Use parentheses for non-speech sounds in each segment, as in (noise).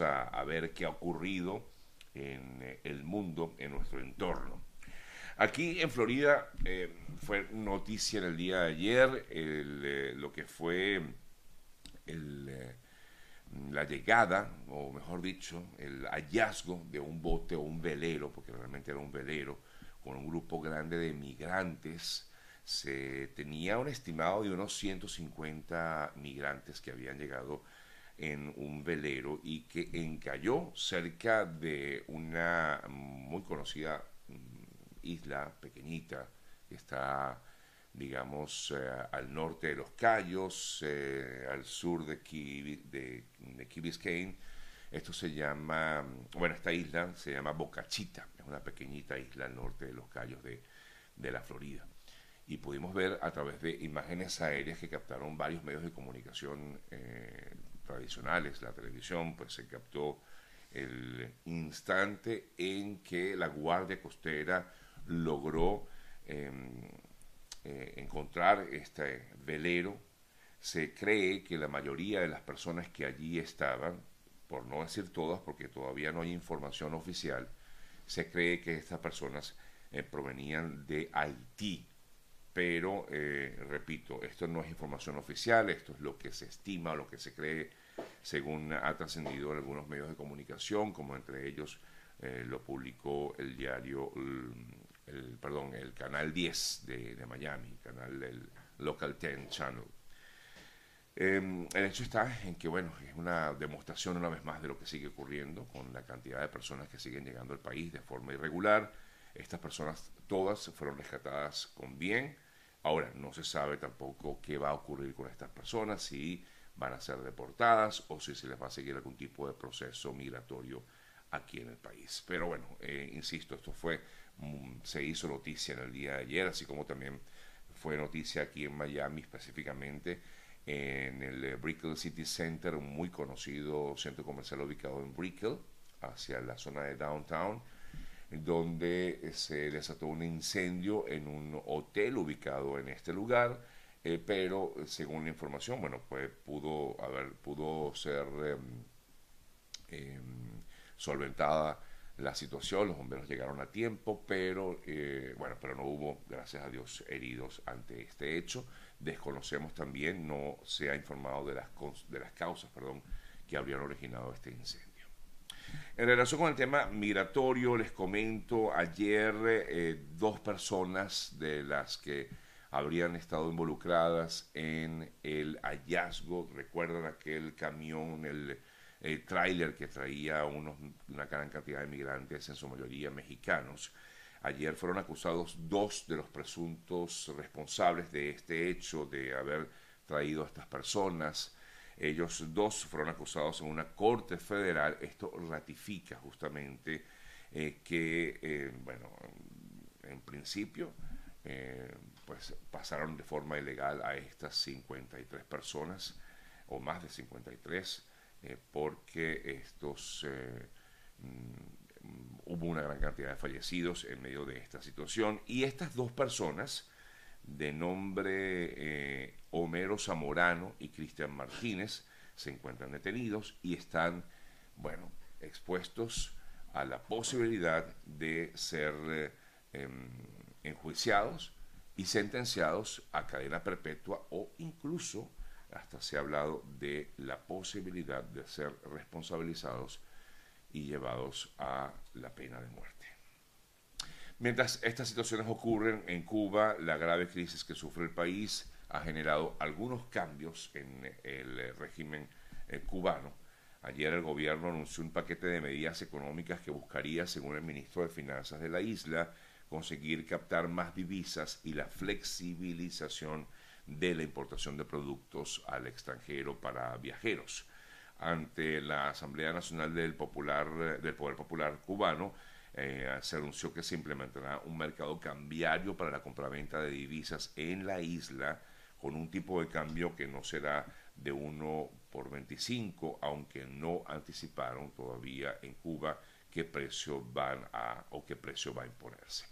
a, ver qué ha ocurrido en eh, el mundo, en nuestro entorno. Aquí en Florida eh, fue noticia en el día de ayer eh, lo que fue la llegada, o mejor dicho, el hallazgo de un bote o un velero, porque realmente era un velero, con un grupo grande de migrantes. Se tenía un estimado de unos 150 migrantes que habían llegado en un velero y que encalló cerca de una muy conocida mm, isla pequeñita que está, digamos, eh, al norte de los Cayos, eh, al sur de Key, de, Key Biscayne. Esto se llama, bueno, esta isla se llama Boca Chita, es una pequeñita isla al norte de los Cayos de, de la Florida. Y pudimos ver a través de imágenes aéreas que captaron varios medios de comunicación eh, tradicionales, la televisión, pues se captó el instante en que la Guardia Costera logró eh, eh, encontrar este velero. Se cree que la mayoría de las personas que allí estaban, por no decir todas, porque todavía no hay información oficial, se cree que estas personas eh, provenían de Haití. Pero, eh, repito, esto no es información oficial, esto es lo que se estima, lo que se cree, según ha trascendido en algunos medios de comunicación, como entre ellos eh, lo publicó el diario el, perdón, el canal 10 de, de Miami, canal del Local 10 Channel. Eh, el hecho está en que, bueno, es una demostración una vez más de lo que sigue ocurriendo con la cantidad de personas que siguen llegando al país de forma irregular. Estas personas todas fueron rescatadas con bien. Ahora, no se sabe tampoco qué va a ocurrir con estas personas, si van a ser deportadas o si se les va a seguir algún tipo de proceso migratorio aquí en el país. Pero bueno, eh, insisto, esto fue Mm, se hizo noticia en el día de ayer, así como también fue noticia aquí en Miami específicamente en el eh, Brickell City Center, un muy conocido centro comercial ubicado en Brickell, hacia la zona de downtown, donde eh, se desató un incendio en un hotel ubicado en este lugar, eh, pero según la información, bueno, pues pudo haber, pudo ser eh, solventada la situación, los bomberos llegaron a tiempo, pero eh, bueno, pero no hubo, gracias a Dios, heridos ante este hecho. Desconocemos también, no se ha informado de las, de las causas perdón, que habrían originado este incendio. En relación con el tema migratorio, les comento, ayer eh, dos personas de las que habrían estado involucradas en el hallazgo, recuerdan aquel camión, el el tráiler que traía unos, una gran cantidad de migrantes, en su mayoría mexicanos. Ayer fueron acusados dos de los presuntos responsables de este hecho de haber traído a estas personas. Ellos dos fueron acusados en una corte federal. Esto ratifica justamente eh, que, eh, bueno, en principio, eh, pues pasaron de forma ilegal a estas 53 personas, o más de 53, eh, porque estos mm, hubo una gran cantidad de fallecidos en medio de esta situación y estas dos personas de nombre eh, Homero Zamorano y Cristian Martínez se encuentran detenidos y están, bueno, expuestos a la posibilidad de ser em, enjuiciados y sentenciados a cadena perpetua o incluso hasta se ha hablado de la posibilidad de ser responsabilizados y llevados a la pena de muerte. Mientras estas situaciones ocurren en Cuba, la grave crisis que sufre el país ha generado algunos cambios en el régimen eh, cubano. Ayer el gobierno anunció un paquete de medidas económicas que buscaría, según el ministro de Finanzas de la isla, conseguir captar más divisas y la flexibilización de la importación de productos al extranjero para viajeros. Ante la Asamblea Nacional del, Popular, del Poder Popular Cubano, eh, se anunció que se implementará un mercado cambiario para la compraventa de divisas en la isla con un tipo de cambio que no será de 1 por 25, aunque no anticiparon todavía en Cuba qué precio van a o qué precio va a imponerse.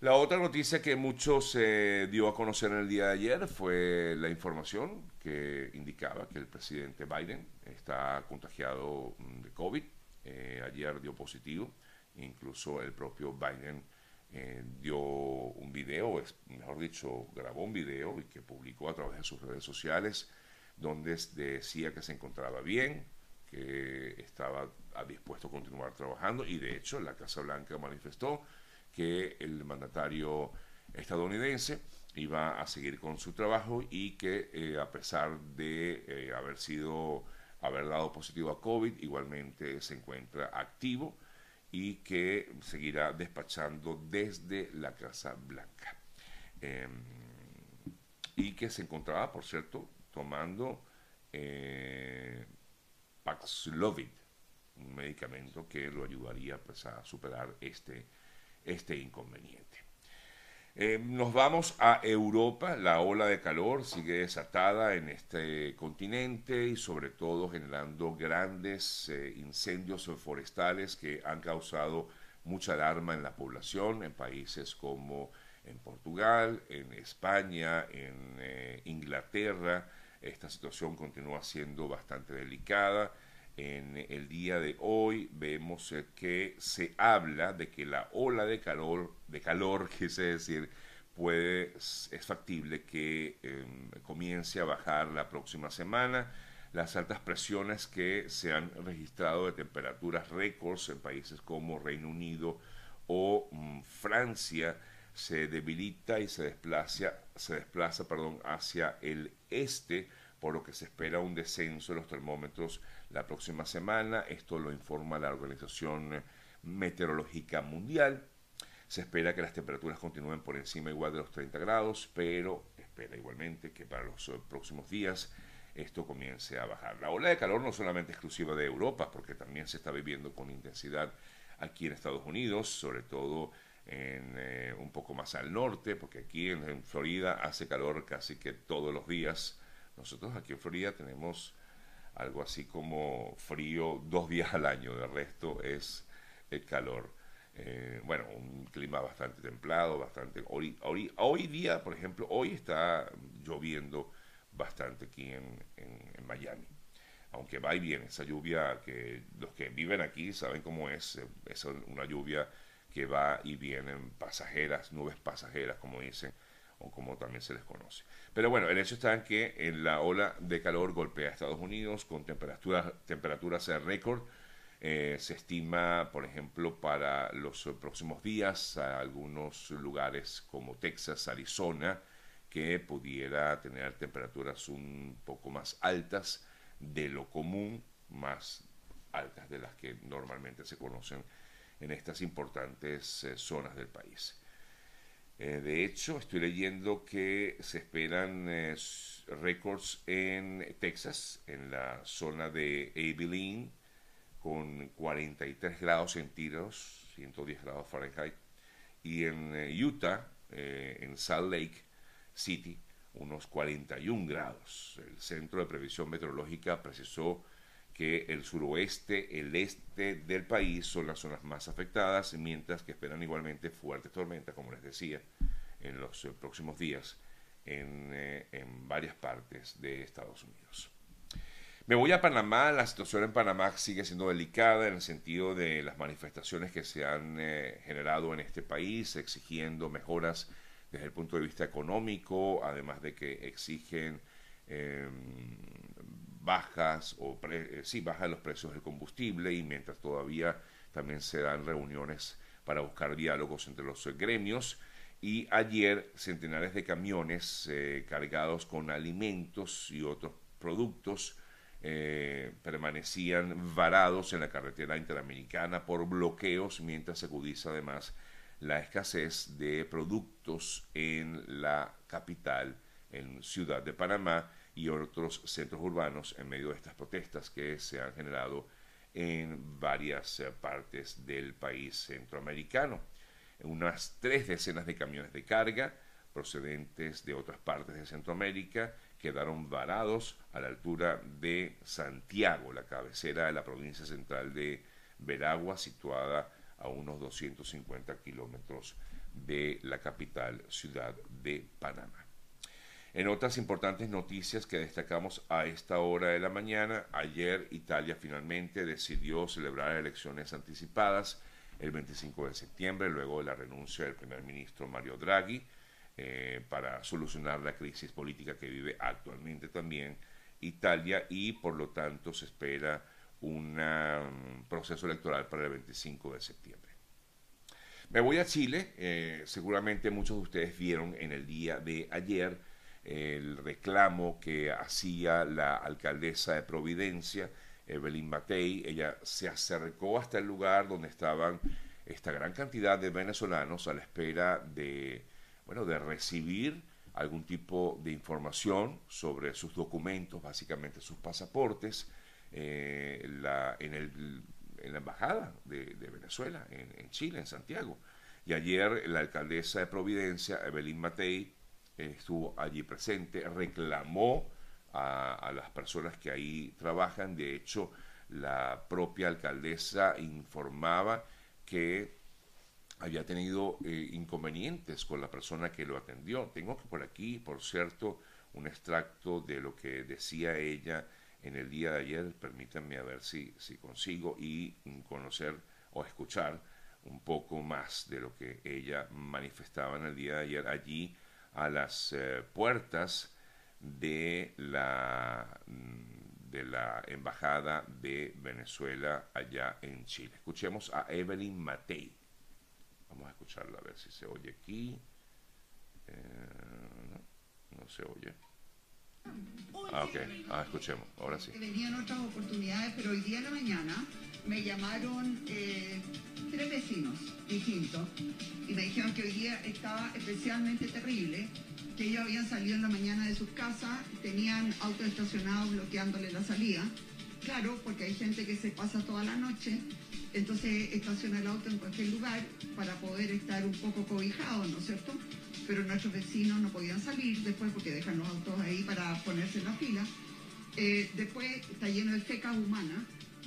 La otra noticia que muchos se dio a conocer en el día de ayer fue la información que indicaba que el presidente Biden está contagiado mm, de COVID. Eh, ayer dio positivo, incluso el propio Biden eh, dio un video, mejor dicho, grabó un video y que publicó a través de sus redes sociales donde decía que se encontraba bien, que estaba dispuesto a continuar trabajando y de hecho la Casa Blanca manifestó que el mandatario estadounidense iba a seguir con su trabajo y que eh, a pesar de eh, haber sido haber dado positivo a COVID igualmente se encuentra activo y que seguirá despachando desde la Casa Blanca em, y que se encontraba por cierto tomando eh, Paxlovid un medicamento que lo ayudaría pues, a superar este este inconveniente. Eh, nos vamos a Europa, la ola de calor sigue desatada en este continente y sobre todo generando grandes eh, incendios forestales que han causado mucha alarma en la población en países como en Portugal, en España, en eh, Inglaterra. Esta situación continúa siendo bastante delicada en el día de hoy vemos eh, que se habla de que la ola de calor, de calor, (laughs) quise decir, puede, es factible que em, comience a bajar la próxima semana. Las altas presiones que se han registrado de temperaturas récords en países como Reino Unido o mm, Francia se debilita y se desplaza, se desplaza perdón, hacia el este, por lo que se espera un descenso de los termómetros la próxima semana. Esto lo informa la Organización Meteorológica Mundial. Se espera que las temperaturas continúen por encima igual de los 30 grados, pero espera igualmente que para los próximos días esto comience a bajar. La ola de calor no solamente exclusiva de Europa, porque también se está viviendo con intensidad aquí en Estados Unidos, sobre todo en, eh, un poco más al norte, porque aquí en Florida hace calor casi que todos los días. Nosotros aquí en Florida tenemos algo así como frío dos (laughs) días al año, de resto es el calor. Eh, bueno, un clima bastante templado, bastante... Hoy, hoy, día, por ejemplo, hoy está lloviendo bastante aquí en, en, Miami. Aunque va y viene, esa lluvia que los que viven aquí saben cómo es, eh, es una lluvia que va y viene, pasajeras, nubes pasajeras, como dicen, como también se les conoce. Pero bueno, el hecho está en que en la ola de calor golpea a Estados Unidos con temperaturas, temperaturas récord. Eh, se estima, por ejemplo, para los próximos días, a algunos lugares como Texas, Arizona, que pudiera tener temperaturas un poco más altas de lo común, más altas de las que normalmente se conocen en estas importantes eh, zonas del país. Eh, de hecho, estoy leyendo que se esperan eh, récords en Texas, en la zona de Abilene, con 43 grados centígrados, 110 grados Fahrenheit, y en eh, Utah, en Salt Lake City, unos 41 grados. El Centro de Previsión Meteorológica precisó el suroeste, el este del país son las zonas más afectadas, mientras que esperan igualmente fuertes tormentas, como les decía, en los eh, próximos días en, eh, varias partes de Estados Unidos. Me voy a Panamá, la situación en Panamá sigue siendo delicada en el sentido de las manifestaciones que se han eh, generado en este país, exigiendo mejoras desde el punto de vista económico, además de que exigen em, bajas o pre, eh, sí, bajas los precios del combustible y mientras todavía también se dan reuniones para buscar diálogos entre los gremios. Y ayer centenares de camiones eh, cargados con alimentos y otros productos eh, permanecían varados en la carretera interamericana por bloqueos mientras se agudiza además la escasez de productos en la capital, en Ciudad de Panamá, y otros centros urbanos en medio de estas protestas que se han generado en varias eh, partes del país centroamericano. Unas tres decenas de camiones de carga procedentes de otras partes de Centroamérica quedaron varados a la altura de Santiago, la cabecera de la provincia central de Veragua, situada a unos 250 kilómetros de la capital ciudad de Panamá. En otras importantes noticias que destacamos a esta hora de la mañana, ayer Italia finalmente decidió celebrar elecciones anticipadas el 25 de septiembre, luego de la renuncia del primer ministro Mario Draghi, eh, para solucionar la crisis política que vive actualmente también Italia y por lo tanto se espera un um, proceso electoral para el 25 de septiembre. Me voy a Chile, eh, seguramente muchos de ustedes vieron en el día de ayer el reclamo que hacía la alcaldesa de Providencia, Evelyn Matei, ella se acercó hasta el lugar donde estaban esta gran cantidad de venezolanos a la espera de, bueno, de recibir algún tipo de información sobre sus documentos, básicamente sus pasaportes, eh, la, en, en, la embajada de, Venezuela, en, Chile, en Santiago. Y ayer la alcaldesa de Providencia, Evelyn Matei, estuvo allí presente, reclamó a, las personas que ahí trabajan. De hecho, la propia alcaldesa informaba que había tenido eh, inconvenientes con la persona que lo atendió. Tengo que por aquí, por cierto, un extracto de lo que decía ella en el día de ayer. Permítanme a ver si, si consigo y conocer o escuchar un poco más de lo que ella manifestaba en el día de ayer allí a las eh, puertas de la, de la Embajada de Venezuela allá en Chile. Escuchemos a Evelyn Matei. Vamos a escucharla a ver si se oye aquí. Eh, no, se oye. Ah, ok. Ah, escuchemos. Ahora sí. Venían otras oportunidades, pero hoy día en la mañana me llamaron eh, tres vecinos distintos y me dijeron que hoy día estaba especialmente terrible, que ellos habían salido en la mañana de sus casas, tenían autos estacionados bloqueándole la salida. Claro, porque hay gente que se pasa toda la noche entonces estaciona el auto en cualquier lugar para poder estar un poco cobijado, ¿no es cierto? Pero nuestros vecinos no podían salir después porque dejan los autos ahí para ponerse en la fila. Eh, después está lleno de fecas humanas,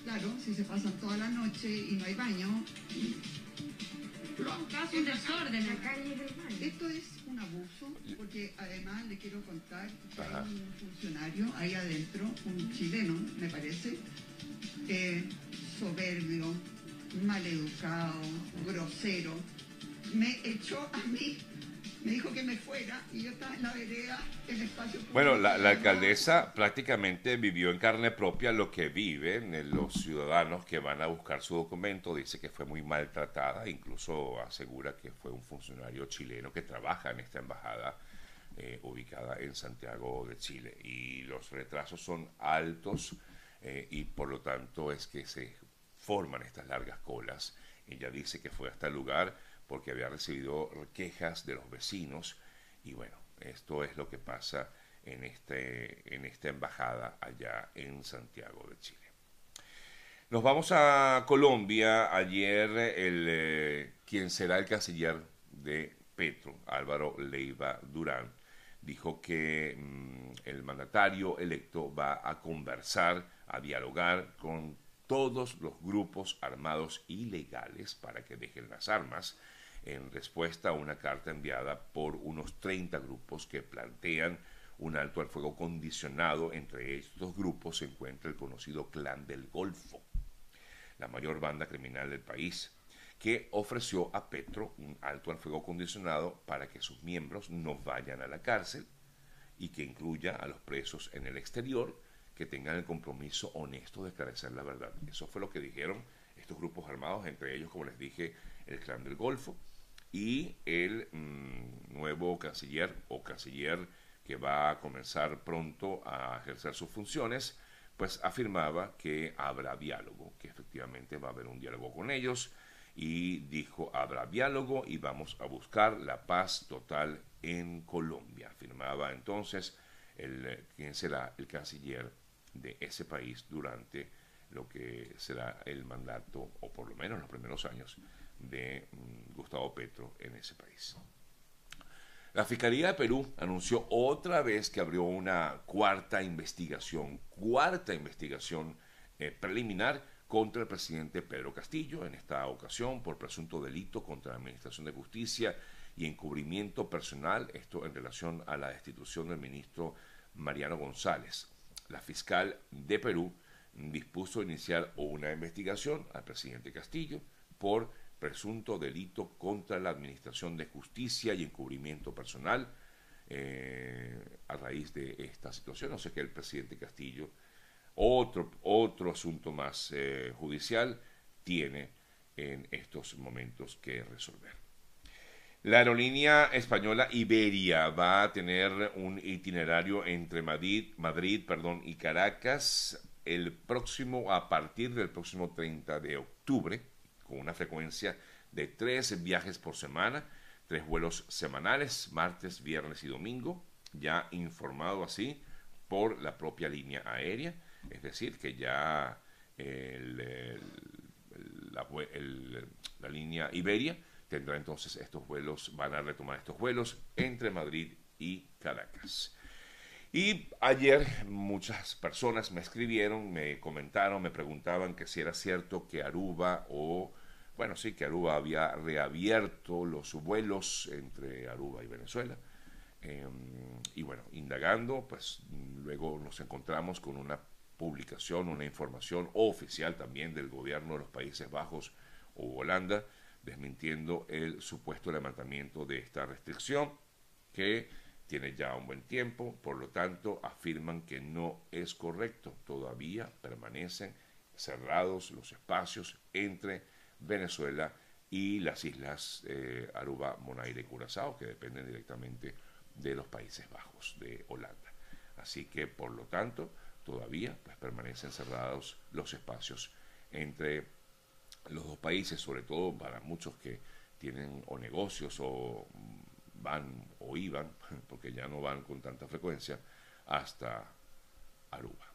claro, si se pasan toda la noche y no hay baño. Un desorden, la calle del baño. Esto es un abuso, porque además le quiero contar que hay un funcionario ahí adentro, un chileno, me parece, eh, soberbio, maleducado, grosero, me echó a mí, me dijo que me fuera y yo estaba en la vereda, en espacio. Bueno, la, alcaldesa prácticamente vivió en carne propia lo que viven los ciudadanos que van a buscar su documento. Dice que fue muy maltratada, incluso asegura que fue un funcionario chileno que trabaja en esta embajada. Eh, ubicada en Santiago de Chile y los retrasos son altos eh, y por lo tanto es que se forman estas largas colas. Ella dice que fue hasta el lugar porque había recibido quejas de los vecinos y bueno, esto es lo que pasa en, este, en esta embajada allá en Santiago de Chile. Nos vamos a Colombia. Ayer el, eh, quien será el canciller de Petro, Álvaro Leiva Durán, dijo que mm, el mandatario electo va a conversar, a dialogar con todos los grupos armados ilegales para que dejen las armas, en respuesta a una carta enviada por unos 30 grupos que plantean un alto al fuego condicionado. Entre estos grupos se encuentra el conocido Clan del Golfo, la mayor banda criminal del país, que ofreció a Petro un alto al fuego condicionado para que sus miembros no vayan a la cárcel y que incluya a los presos en el exterior que tengan el compromiso honesto de esclarecer la verdad. Eso fue lo que dijeron estos grupos armados, entre ellos, como les dije, el Clan del Golfo y el mm, nuevo canciller o canciller que va a comenzar pronto a ejercer sus funciones, pues afirmaba que habrá diálogo, que efectivamente va a haber un diálogo con ellos y dijo habrá diálogo y vamos a buscar la paz total en Colombia. Afirmaba entonces el, eh, quien será el canciller de ese país durante lo que será el mandato, o por lo menos los primeros años, de mm, Gustavo Petro en ese país. La Fiscalía de Perú anunció otra vez que abrió una cuarta investigación, cuarta investigación eh, preliminar contra el presidente Pedro Castillo, en esta ocasión por presunto delito contra la Administración de Justicia y encubrimiento personal, esto en relación a la destitución del ministro Mariano González. La fiscal de Perú dispuso iniciar una investigación al presidente Castillo por presunto delito contra la Administración de Justicia y encubrimiento personal eh, a raíz de esta situación. No sé que el presidente Castillo, otro, otro asunto más eh, judicial, tiene en estos momentos que resolver. La aerolínea española Iberia va a tener un itinerario entre Madrid, Madrid perdón, y Caracas el próximo, a partir del próximo 30 de octubre, con una frecuencia de tres viajes por semana, tres vuelos semanales, martes, viernes y domingo, ya informado así por la propia línea aérea, es decir, que ya la línea Iberia tendrá entonces estos vuelos, van a retomar estos vuelos entre Madrid y Caracas. Y ayer muchas personas me escribieron, me comentaron, me preguntaban que si era cierto que Aruba o, bueno, sí, que Aruba había reabierto los vuelos entre Aruba y Venezuela. Em, y bueno, indagando, pues luego nos encontramos con una publicación, una información oficial también del gobierno de los Países Bajos o Holanda, desmintiendo el supuesto levantamiento de esta restricción que tiene ya un buen tiempo, por lo tanto afirman que no es correcto, todavía permanecen cerrados los espacios entre Venezuela y las islas eh, Aruba, Monaire y Curazao, que dependen directamente de los Países Bajos, de Holanda. Así que, por lo tanto, todavía pues, permanecen cerrados los espacios entre los dos países, sobre todo para muchos que tienen o negocios o van o iban, porque ya no van con tanta frecuencia, hasta Aruba.